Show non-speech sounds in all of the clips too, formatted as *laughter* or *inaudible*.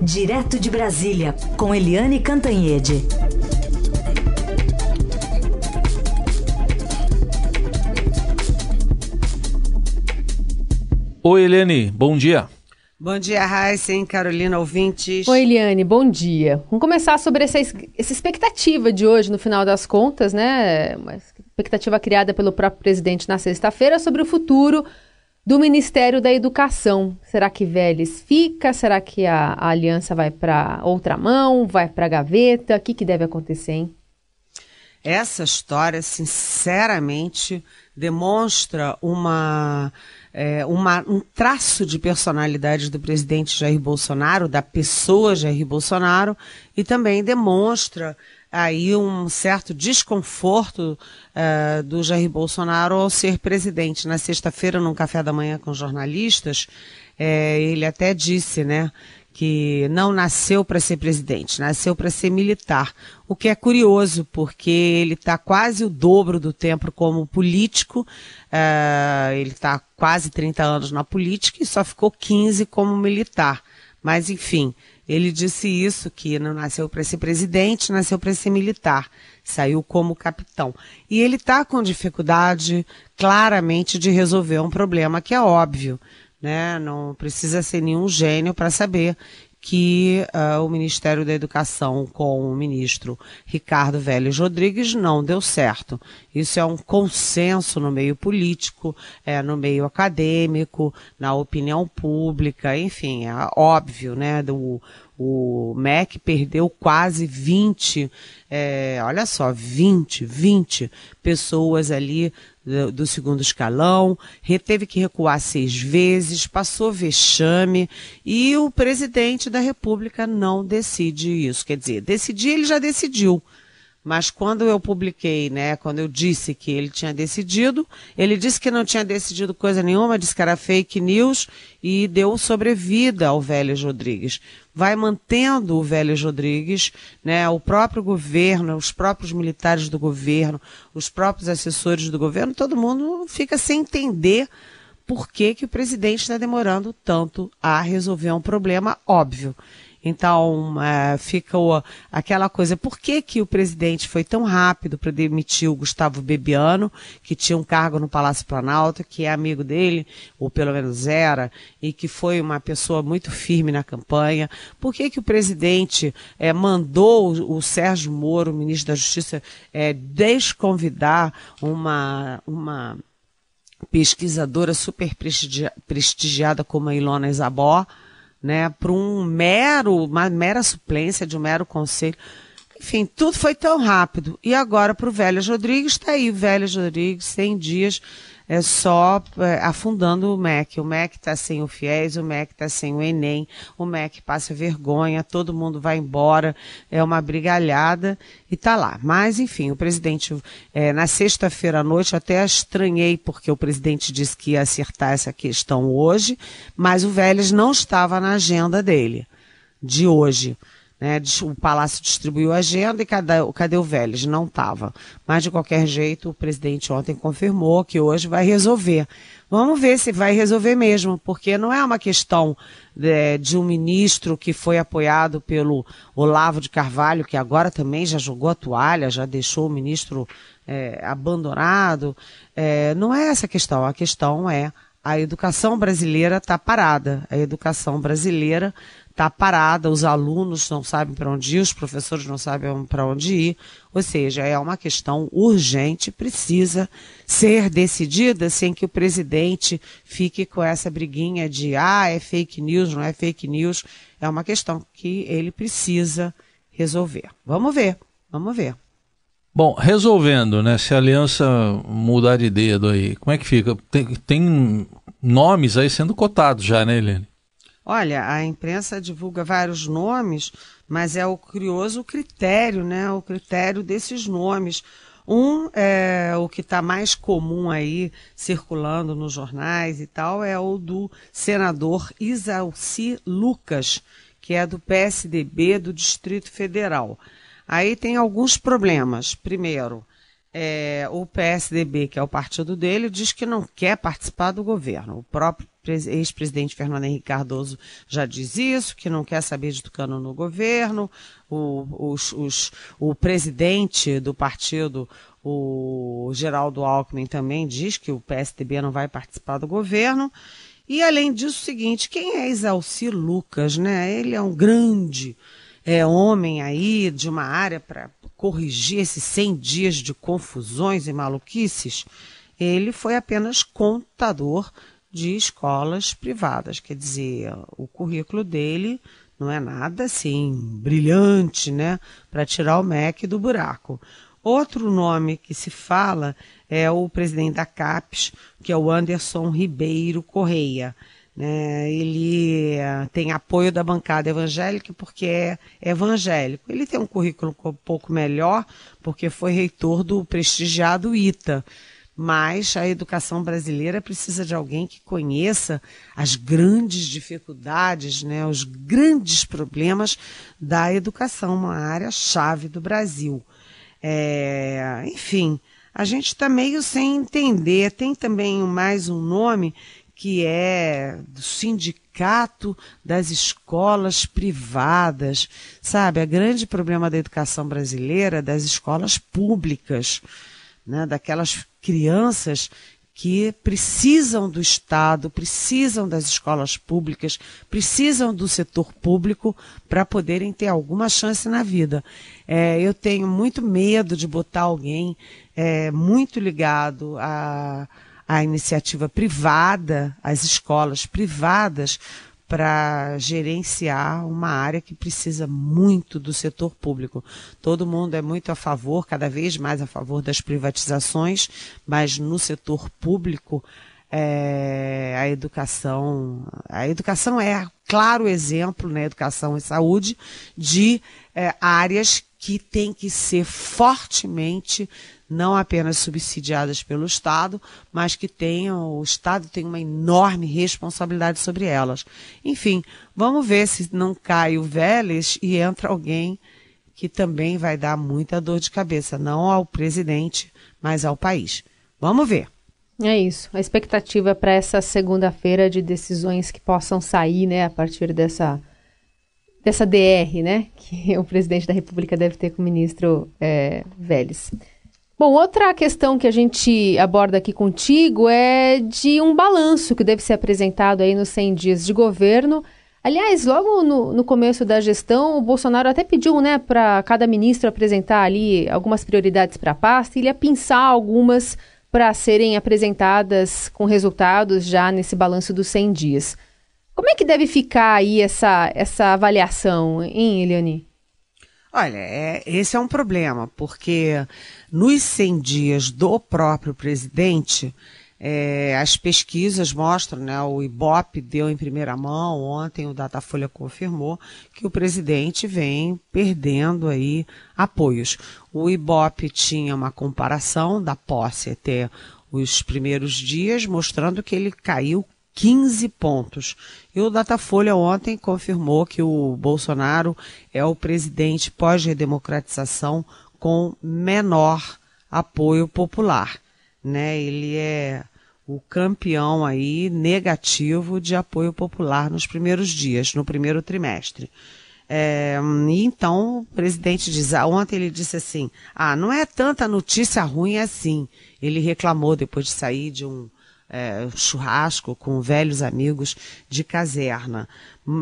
Direto de Brasília, com Eliane Cantanhede. Oi, Eliane, bom dia. Bom dia, Heisen, Carolina, ouvintes. Oi, Eliane, bom dia. Vamos começar sobre essa, essa expectativa de hoje, no final das contas, né? Uma expectativa criada pelo próprio presidente na sexta-feira sobre o futuro do Ministério da Educação. Será que Vélez fica? Será que a, a aliança vai para outra mão? Vai para a gaveta? O que, que deve acontecer, hein? Essa história, sinceramente, demonstra uma, é, uma, um traço de personalidade do presidente Jair Bolsonaro, da pessoa Jair Bolsonaro, e também demonstra aí um certo desconforto uh, do Jair Bolsonaro ao ser presidente. Na sexta-feira, num café da manhã com jornalistas, é, ele até disse, né, que não nasceu para ser presidente, nasceu para ser militar. O que é curioso, porque ele está quase o dobro do tempo como político, uh, ele está quase 30 anos na política e só ficou 15 como militar. Mas, enfim, ele disse isso, que não nasceu para ser presidente, nasceu para ser militar. Saiu como capitão. E ele está com dificuldade, claramente, de resolver um problema que é óbvio. Né? Não precisa ser nenhum gênio para saber que uh, o Ministério da Educação com o ministro Ricardo Vélez Rodrigues não deu certo. Isso é um consenso no meio político, é, no meio acadêmico, na opinião pública, enfim, é óbvio, né? Do, o MEC perdeu quase 20, é, olha só, 20, 20 pessoas ali do, do, segundo escalão, teve que recuar seis vezes, passou vexame e o presidente da República não decide isso. Quer dizer, decidir ele já decidiu. Mas quando eu publiquei, né, quando eu disse que ele tinha decidido, ele disse que não tinha decidido coisa nenhuma, disse que era fake news e deu sobrevida ao Vélez Rodrigues. Vai mantendo o Vélez Rodrigues, né, o próprio governo, os próprios militares do governo, os próprios assessores do governo, todo mundo fica sem entender por que, que o presidente está demorando tanto a resolver um problema óbvio. Então, é, fica o, aquela coisa, por que, que o presidente foi tão rápido para demitir o Gustavo Bebiano, que tinha um cargo no Palácio Planalto, que é amigo dele, ou pelo menos era, e que foi uma pessoa muito firme na campanha? Por que, que o presidente é, mandou o, o, Sérgio Moro, ministro da Justiça, é, desconvidar uma, uma pesquisadora super prestigiada como a Ilona Isabó? Né, para um mero, uma mera suplência de um mero conselho. Enfim, tudo foi tão rápido. E agora para o Vélez Rodrigues, está aí Vélez Rodrigues, 100 dias é só é, afundando o MEC. O MEC está sem o FIES, o MEC está sem o Enem, o MEC passa vergonha, todo mundo vai embora, é uma brigalhada e tá lá. Mas, enfim, o presidente, é, na sexta-feira à noite, até estranhei, porque o presidente disse que ia acertar essa questão hoje, mas o Vélez não estava na agenda dele, de hoje. Né, o Palácio distribuiu a agenda e cadê, cadê o Vélez? Não estava. Mas, de qualquer jeito, o presidente ontem confirmou que hoje vai resolver. Vamos ver se vai resolver mesmo, porque não é uma questão de, de um ministro que foi apoiado pelo Olavo de Carvalho, que agora também já jogou a toalha, já deixou o ministro é, abandonado. É, não é essa a questão. A questão é a educação brasileira está parada. A educação brasileira está parada, os alunos não sabem para onde ir, os professores não sabem para onde ir. Ou seja, é uma questão urgente, precisa ser decidida sem que o presidente fique com essa briguinha de ah, é fake news, não é fake news. É uma questão que ele precisa resolver. Vamos ver, vamos ver. Bom, resolvendo, né? Se a aliança mudar de dedo aí, como é que fica? Tem, tem nomes aí sendo cotados já, né, Helene? Olha, a imprensa divulga vários nomes, mas é o curioso critério, né? O critério desses nomes. Um, é, o que está mais comum aí, circulando nos jornais e tal, é o do senador Isalci Lucas, que é do PSDB do Distrito Federal. Aí tem alguns problemas. Primeiro, é, o PSDB, que é o partido dele, diz que não quer participar do governo. O próprio ex-presidente Fernando Henrique Cardoso já diz isso, que não quer saber de Tucano no governo. O, os, os, o presidente do partido, o Geraldo Alckmin, também diz que o PSDB não vai participar do governo. E além disso, o seguinte, quem é Exalci Lucas, né? Ele é um grande é, homem aí de uma área para corrigir esses 100 dias de confusões e maluquices. Ele foi apenas contador de escolas privadas. Quer dizer, o currículo dele não é nada assim brilhante, né, para tirar o MEC do buraco. Outro nome que se fala é o presidente da CAPES, que é o Anderson Ribeiro Correia. Né? Ele eh, tem apoio da bancada evangélica porque é evangélico. Ele tem um currículo um pouco melhor porque foi reitor do prestigiado ITA mas a educação brasileira precisa de alguém que conheça as grandes dificuldades, né, os grandes problemas da educação, uma área chave do Brasil. É, enfim, a gente está meio sem entender. Tem também mais um nome que é do sindicato das escolas privadas, sabe? O grande problema da educação brasileira, das escolas públicas né, daquelas crianças que precisam do Estado, precisam das escolas públicas, precisam do setor público para poderem ter alguma chance na vida. É, eu tenho muito medo de botar alguém é, muito ligado à, à iniciativa privada, às escolas privadas, para gerenciar uma área que precisa muito do setor público. Todo mundo é muito a favor, cada vez mais a favor das privatizações, mas no setor público é, a educação, a educação é claro exemplo, né, educação e saúde, de é, áreas que têm que ser fortemente não apenas subsidiadas pelo Estado, mas que tenham, o Estado tem uma enorme responsabilidade sobre elas. Enfim, vamos ver se não cai o Vélez e entra alguém que também vai dar muita dor de cabeça, não ao presidente, mas ao país. Vamos ver. É isso. A expectativa para essa segunda-feira de decisões que possam sair, né, a partir dessa dessa DR, né, que *laughs* o presidente da República deve ter com o ministro é, Vélez. Bom, outra questão que a gente aborda aqui contigo é de um balanço que deve ser apresentado aí nos 100 dias de governo. Aliás, logo no, no começo da gestão, o Bolsonaro até pediu né, para cada ministro apresentar ali algumas prioridades para a pasta e ele ia pensar algumas para serem apresentadas com resultados já nesse balanço dos 100 dias. Como é que deve ficar aí essa, essa avaliação, hein, Eliane? Olha, é, esse é um problema, porque nos 100 dias do próprio presidente, é, as pesquisas mostram, né, o Ibope deu em primeira mão, ontem o Datafolha confirmou que o presidente vem perdendo aí apoios. O Ibope tinha uma comparação da posse até os primeiros dias, mostrando que ele caiu 15 pontos. E o Datafolha ontem confirmou que o Bolsonaro é o presidente pós-redemocratização com menor apoio popular. Né? Ele é o campeão aí negativo de apoio popular nos primeiros dias, no primeiro trimestre. É, então o presidente diz, ah, ontem ele disse assim, ah, não é tanta notícia ruim assim. Ele reclamou depois de sair de um é, churrasco com velhos amigos de caserna.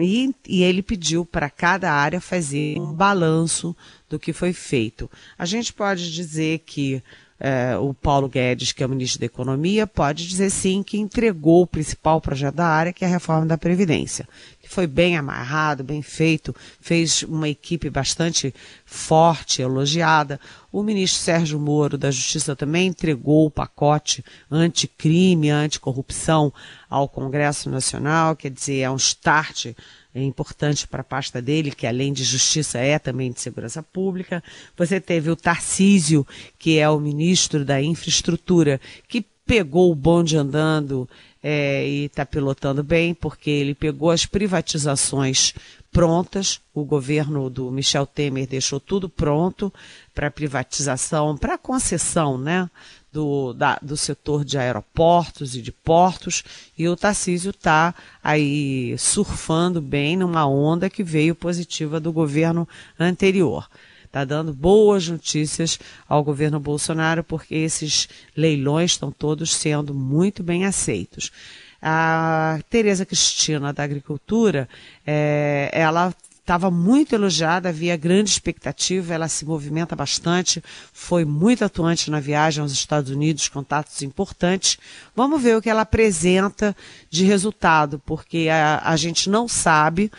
E, e ele pediu para cada área fazer um balanço do que foi feito. A gente pode dizer que é, o Paulo Guedes, que é o ministro da Economia, pode dizer sim que entregou o principal projeto da área, que é a reforma da Previdência foi bem amarrado, bem feito, fez uma equipe bastante forte, elogiada. O ministro Sérgio Moro da Justiça também entregou o pacote anticrime, anticorrupção ao Congresso Nacional, quer dizer, é um start é importante para a pasta dele, que além de justiça é também de segurança pública. Você teve o Tarcísio, que é o ministro da infraestrutura, que pegou o bonde andando é, e está pilotando bem, porque ele pegou as privatizações prontas. O governo do Michel Temer deixou tudo pronto para privatização, para concessão, né? Do, da, do setor de aeroportos e de portos, e o Tarcísio está aí surfando bem numa onda que veio positiva do governo anterior está dando boas notícias ao governo Bolsonaro, porque esses leilões estão todos sendo muito bem aceitos. A Tereza Cristina da Agricultura, é, ela estava muito elogiada, havia grande expectativa, ela se movimenta bastante, foi muito atuante na viagem aos Estados Unidos, contatos importantes. Vamos ver o que ela apresenta de resultado, porque a, a gente não sabe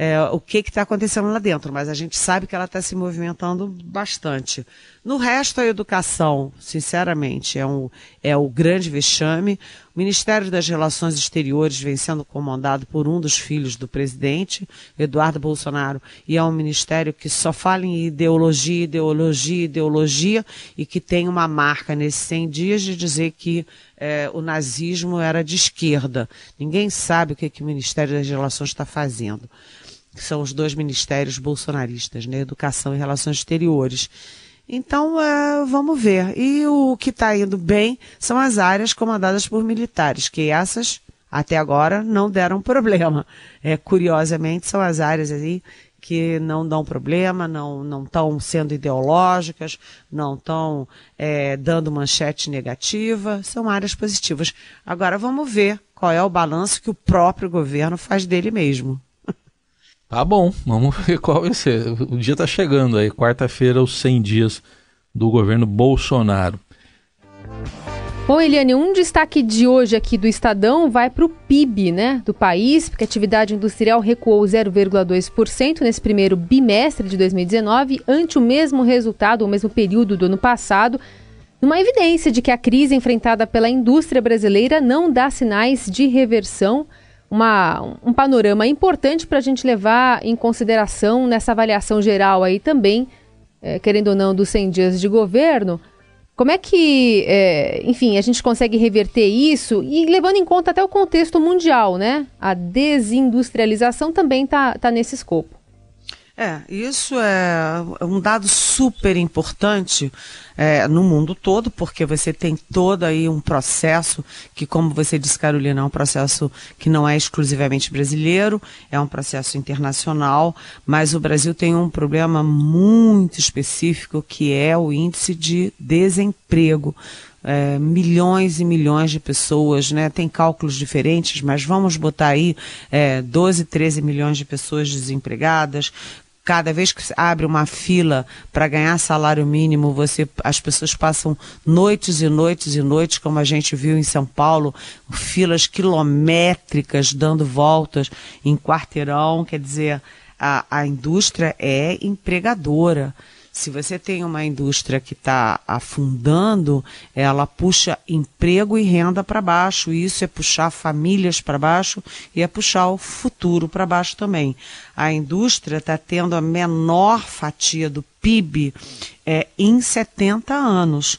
é, o que está acontecendo lá dentro, mas a gente sabe que ela está se movimentando bastante. No resto, a educação, sinceramente, é, um, é o grande vexame. O Ministério das Relações Exteriores vem sendo comandado por um dos filhos do presidente, Eduardo Bolsonaro, e é um ministério que só fala em ideologia, ideologia, ideologia, e que tem uma marca nesses 100 dias de dizer que é, o nazismo era de esquerda. Ninguém sabe o que, que o Ministério das Relações está fazendo que são os dois ministérios bolsonaristas, né? Educação e Relações Exteriores. Então, é, vamos ver. E o que está indo bem são as áreas comandadas por militares, que essas, até agora, não deram problema. É, curiosamente, são as áreas aí que não dão problema, não estão sendo ideológicas, não estão é, dando manchete negativa, são áreas positivas. Agora vamos ver qual é o balanço que o próprio governo faz dele mesmo. Tá bom, vamos *laughs* ver qual vai ser. O dia está chegando aí, quarta-feira, os 100 dias do governo Bolsonaro. Bom, Eliane, um destaque de hoje aqui do Estadão vai para o PIB né, do país, porque a atividade industrial recuou 0,2% nesse primeiro bimestre de 2019, ante o mesmo resultado, o mesmo período do ano passado, numa evidência de que a crise enfrentada pela indústria brasileira não dá sinais de reversão uma, um panorama importante para a gente levar em consideração nessa avaliação geral aí também, é, querendo ou não, dos 100 dias de governo. Como é que, é, enfim, a gente consegue reverter isso e levando em conta até o contexto mundial, né? A desindustrialização também está tá nesse escopo. É, isso é um dado super importante é, no mundo todo, porque você tem todo aí um processo que, como você disse, Carolina, é um processo que não é exclusivamente brasileiro, é um processo internacional, mas o Brasil tem um problema muito específico que é o índice de desemprego. É, milhões e milhões de pessoas, né? Tem cálculos diferentes, mas vamos botar aí é, 12, 13 milhões de pessoas desempregadas, cada vez que abre uma fila para ganhar salário mínimo, você, as pessoas passam noites e noites e noites, como a gente viu em São Paulo, filas quilométricas dando voltas em quarteirão. Quer dizer, a, a indústria é empregadora. Se você tem uma indústria que está afundando, ela puxa emprego e renda para baixo. Isso é puxar famílias para baixo e é puxar o futuro para baixo também. A indústria está tendo a menor fatia do PIB é, em 70 anos.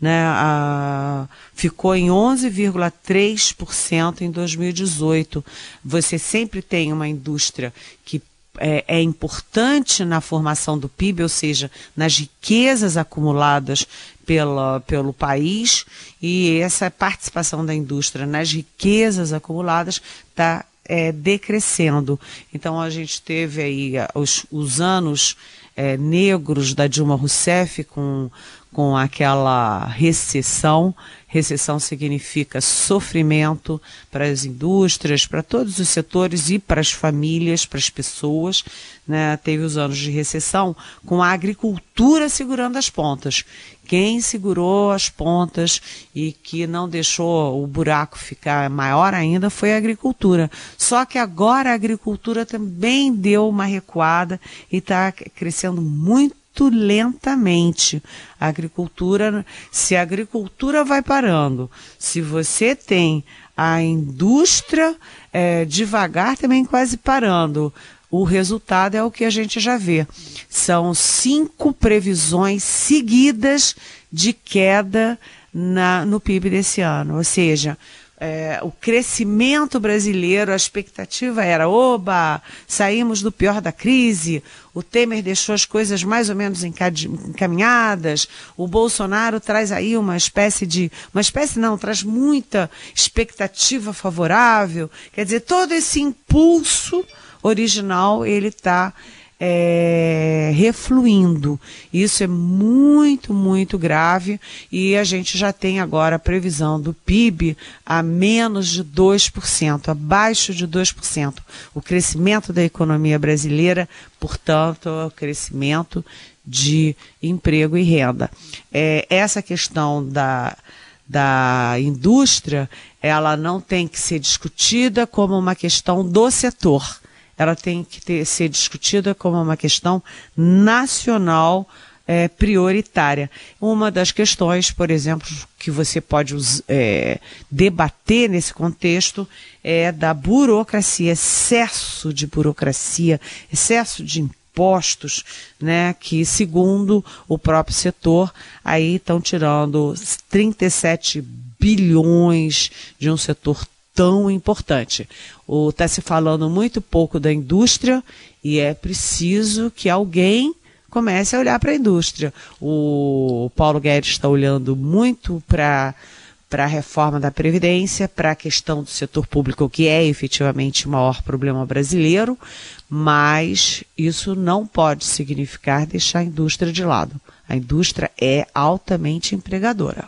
Né, a, ficou em 11,3% em 2018. Você sempre tem uma indústria que é, é, importante na formação do PIB, ou seja, nas riquezas acumuladas pela, pelo país, e essa participação da indústria nas riquezas acumuladas está é, decrescendo. Então a gente teve aí os, os anos é, negros da Dilma Rousseff com, com aquela recessão Recessão significa sofrimento para as indústrias, para todos os setores e para as famílias, para as pessoas. Né? Teve os anos de recessão com a agricultura segurando as pontas. Quem segurou as pontas e que não deixou o buraco ficar maior ainda foi a agricultura. Só que agora a agricultura também deu uma recuada e está crescendo muito muito lentamente. A agricultura, se a agricultura vai parando, se você tem a indústria é, devagar também quase parando, o resultado é o que a gente já vê. São cinco previsões seguidas de queda na, no PIB desse ano. Ou seja, é, o crescimento brasileiro, a expectativa era, oba, saímos do pior da crise, o Temer deixou as coisas mais ou menos encaminhadas, o Bolsonaro traz aí uma espécie de, uma espécie não, traz muita expectativa favorável, quer dizer, todo esse impulso original, ele está é, refluindo. Isso é muito, muito grave e a gente já tem agora a previsão do PIB a menos de 2%, abaixo de 2%. O crescimento da economia brasileira, portanto, o crescimento de emprego e renda. É, essa questão da, da indústria, ela não tem que ser discutida como uma questão do setor ela tem que ter, ser discutida como uma questão nacional é, prioritária. Uma das questões, por exemplo, que você pode é, debater nesse contexto é da burocracia, excesso de burocracia, excesso de impostos, né, que segundo o próprio setor, aí estão tirando 37 bilhões de um setor tão importante. Está se falando muito pouco da indústria e é preciso que alguém comece a olhar para a indústria. O Paulo Guedes está olhando muito para para a reforma da Previdência, para a questão do setor público, que é efetivamente o maior problema brasileiro, mas isso não pode significar deixar a indústria de lado. A indústria é altamente empregadora.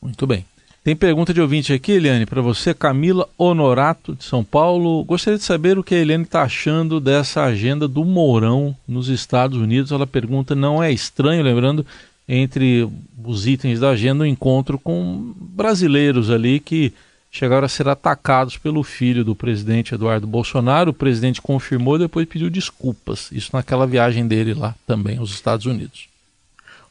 Muito bem. Tem pergunta de ouvinte aqui, Eliane, para você, Camila Honorato, de São Paulo. Gostaria de saber o que a Eliane está achando dessa agenda do Mourão nos Estados Unidos. Ela pergunta: não é estranho, lembrando, entre os itens da agenda, o um encontro com brasileiros ali que chegaram a ser atacados pelo filho do presidente Eduardo Bolsonaro. O presidente confirmou e depois pediu desculpas. Isso naquela viagem dele lá também aos Estados Unidos.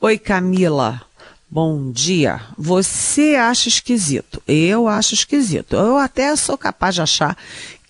Oi, Camila. Bom dia. Você acha esquisito? Eu acho esquisito. Eu até sou capaz de achar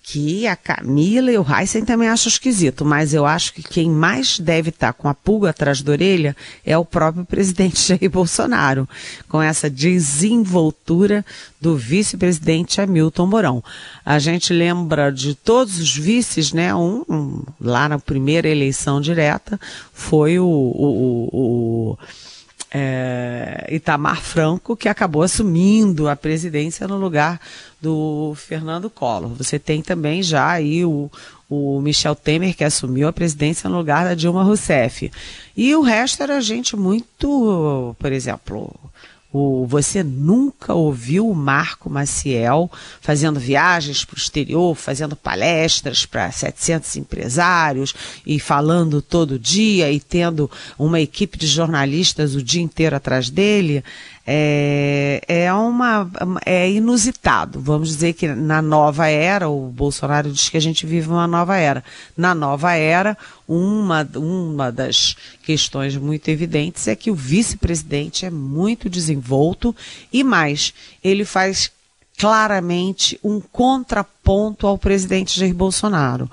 que a Camila e o Heisen também acham esquisito, mas eu acho que quem mais deve estar com a pulga atrás da orelha é o próprio *laughs* presidente Jair Bolsonaro, com essa desenvoltura do vice-presidente Hamilton Mourão. A gente lembra de todos os vices, né? Um, um lá na primeira eleição direta foi o, o, o é, Itamar Franco, que acabou assumindo a presidência no lugar do Fernando Collor. Você tem também já aí o, o Michel Temer, que assumiu a presidência no lugar da Dilma Rousseff. E o resto era gente muito, por exemplo, o, você nunca ouviu o Marco Maciel fazendo viagens para o exterior, fazendo palestras para 700 empresários e falando todo dia e tendo uma equipe de jornalistas o dia inteiro atrás dele? É, é, uma, é inusitado. Vamos dizer que na nova era, o Bolsonaro diz que a gente vive uma nova era. Na nova era, uma, uma das questões muito evidentes é que o vice-presidente é muito desenvolto e mais, ele faz claramente um contraponto ao presidente Jair Bolsonaro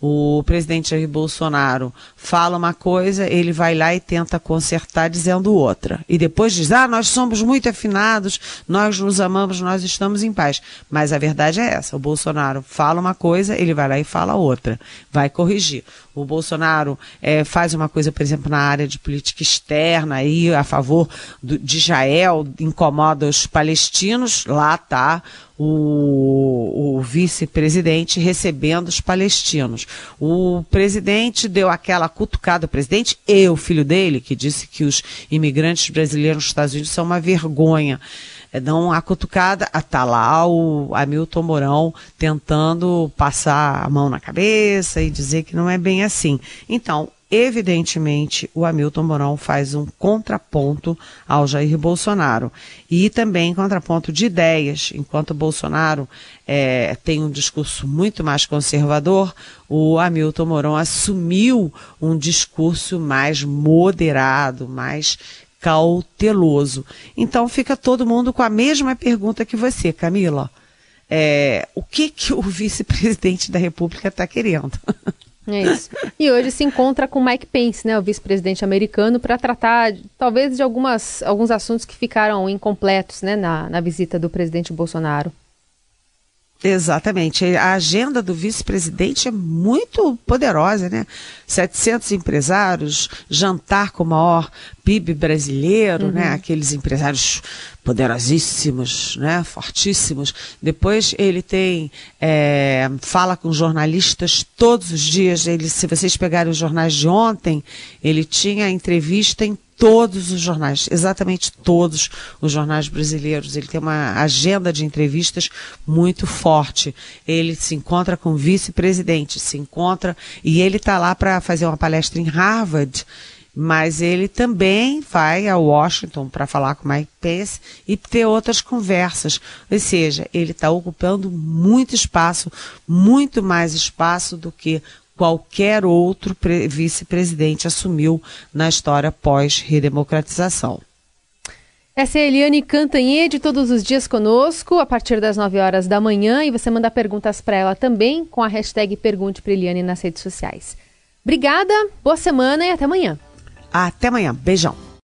o presidente Jair Bolsonaro fala uma coisa, ele vai lá e tenta consertar dizendo outra. E depois diz: ah, nós somos muito afinados, nós nos amamos, nós estamos em paz. Mas a verdade é essa: o Bolsonaro fala uma coisa, ele vai lá e fala outra, vai corrigir. O Bolsonaro é, faz uma coisa, por exemplo, na área de política externa, aí a favor do, de Israel, incomoda os palestinos, lá está o, o vice-presidente recebendo os palestinos. O presidente deu aquela cutucada, o presidente e o filho dele, que disse que os imigrantes brasileiros nos Estados Unidos são uma vergonha. É, dão a cutucada, está lá o Hamilton Mourão tentando passar a mão na cabeça e dizer que não é bem assim. Então, evidentemente, o Hamilton Mourão faz um contraponto ao Jair Bolsonaro. E também contraponto de ideias. Enquanto Bolsonaro é, tem um discurso muito mais conservador, o Hamilton Mourão assumiu um discurso mais moderado, mais cauteloso. Então fica todo mundo com a mesma pergunta que você, Camila. É, o que, que o vice-presidente da República está querendo? *laughs* É isso. E hoje se encontra com Mike Pence, né, o vice-presidente americano, para tratar talvez de algumas, alguns assuntos que ficaram incompletos né, na, na visita do presidente Bolsonaro. Exatamente. A agenda do vice-presidente é muito poderosa, né? 700 empresários, jantar com o maior PIB brasileiro, né? uhum. né? Aqueles empresários poderosíssimos, né? Fortíssimos. Depois ele tem, é, fala com jornalistas todos os dias. Ele, se vocês pegarem os jornais de ontem, ele tinha entrevista em todos os jornais, exatamente todos os jornais brasileiros. Ele tem uma agenda de entrevistas muito forte. Ele se encontra com o vice-presidente, se encontra e ele está lá para fazer uma palestra em Harvard. Mas ele também vai a Washington para falar com Mike Pence e ter outras conversas. Ou seja, ele está ocupando muito espaço, muito mais espaço do que qualquer outro vice-presidente assumiu na história pós-redemocratização. Essa é a Eliane Cantanhede, todos os dias conosco, a partir das 9 horas da manhã, e você manda perguntas para ela também com a hashtag Pergunte para Eliane nas redes sociais. Obrigada, boa semana e até amanhã. Até amanhã, beijão.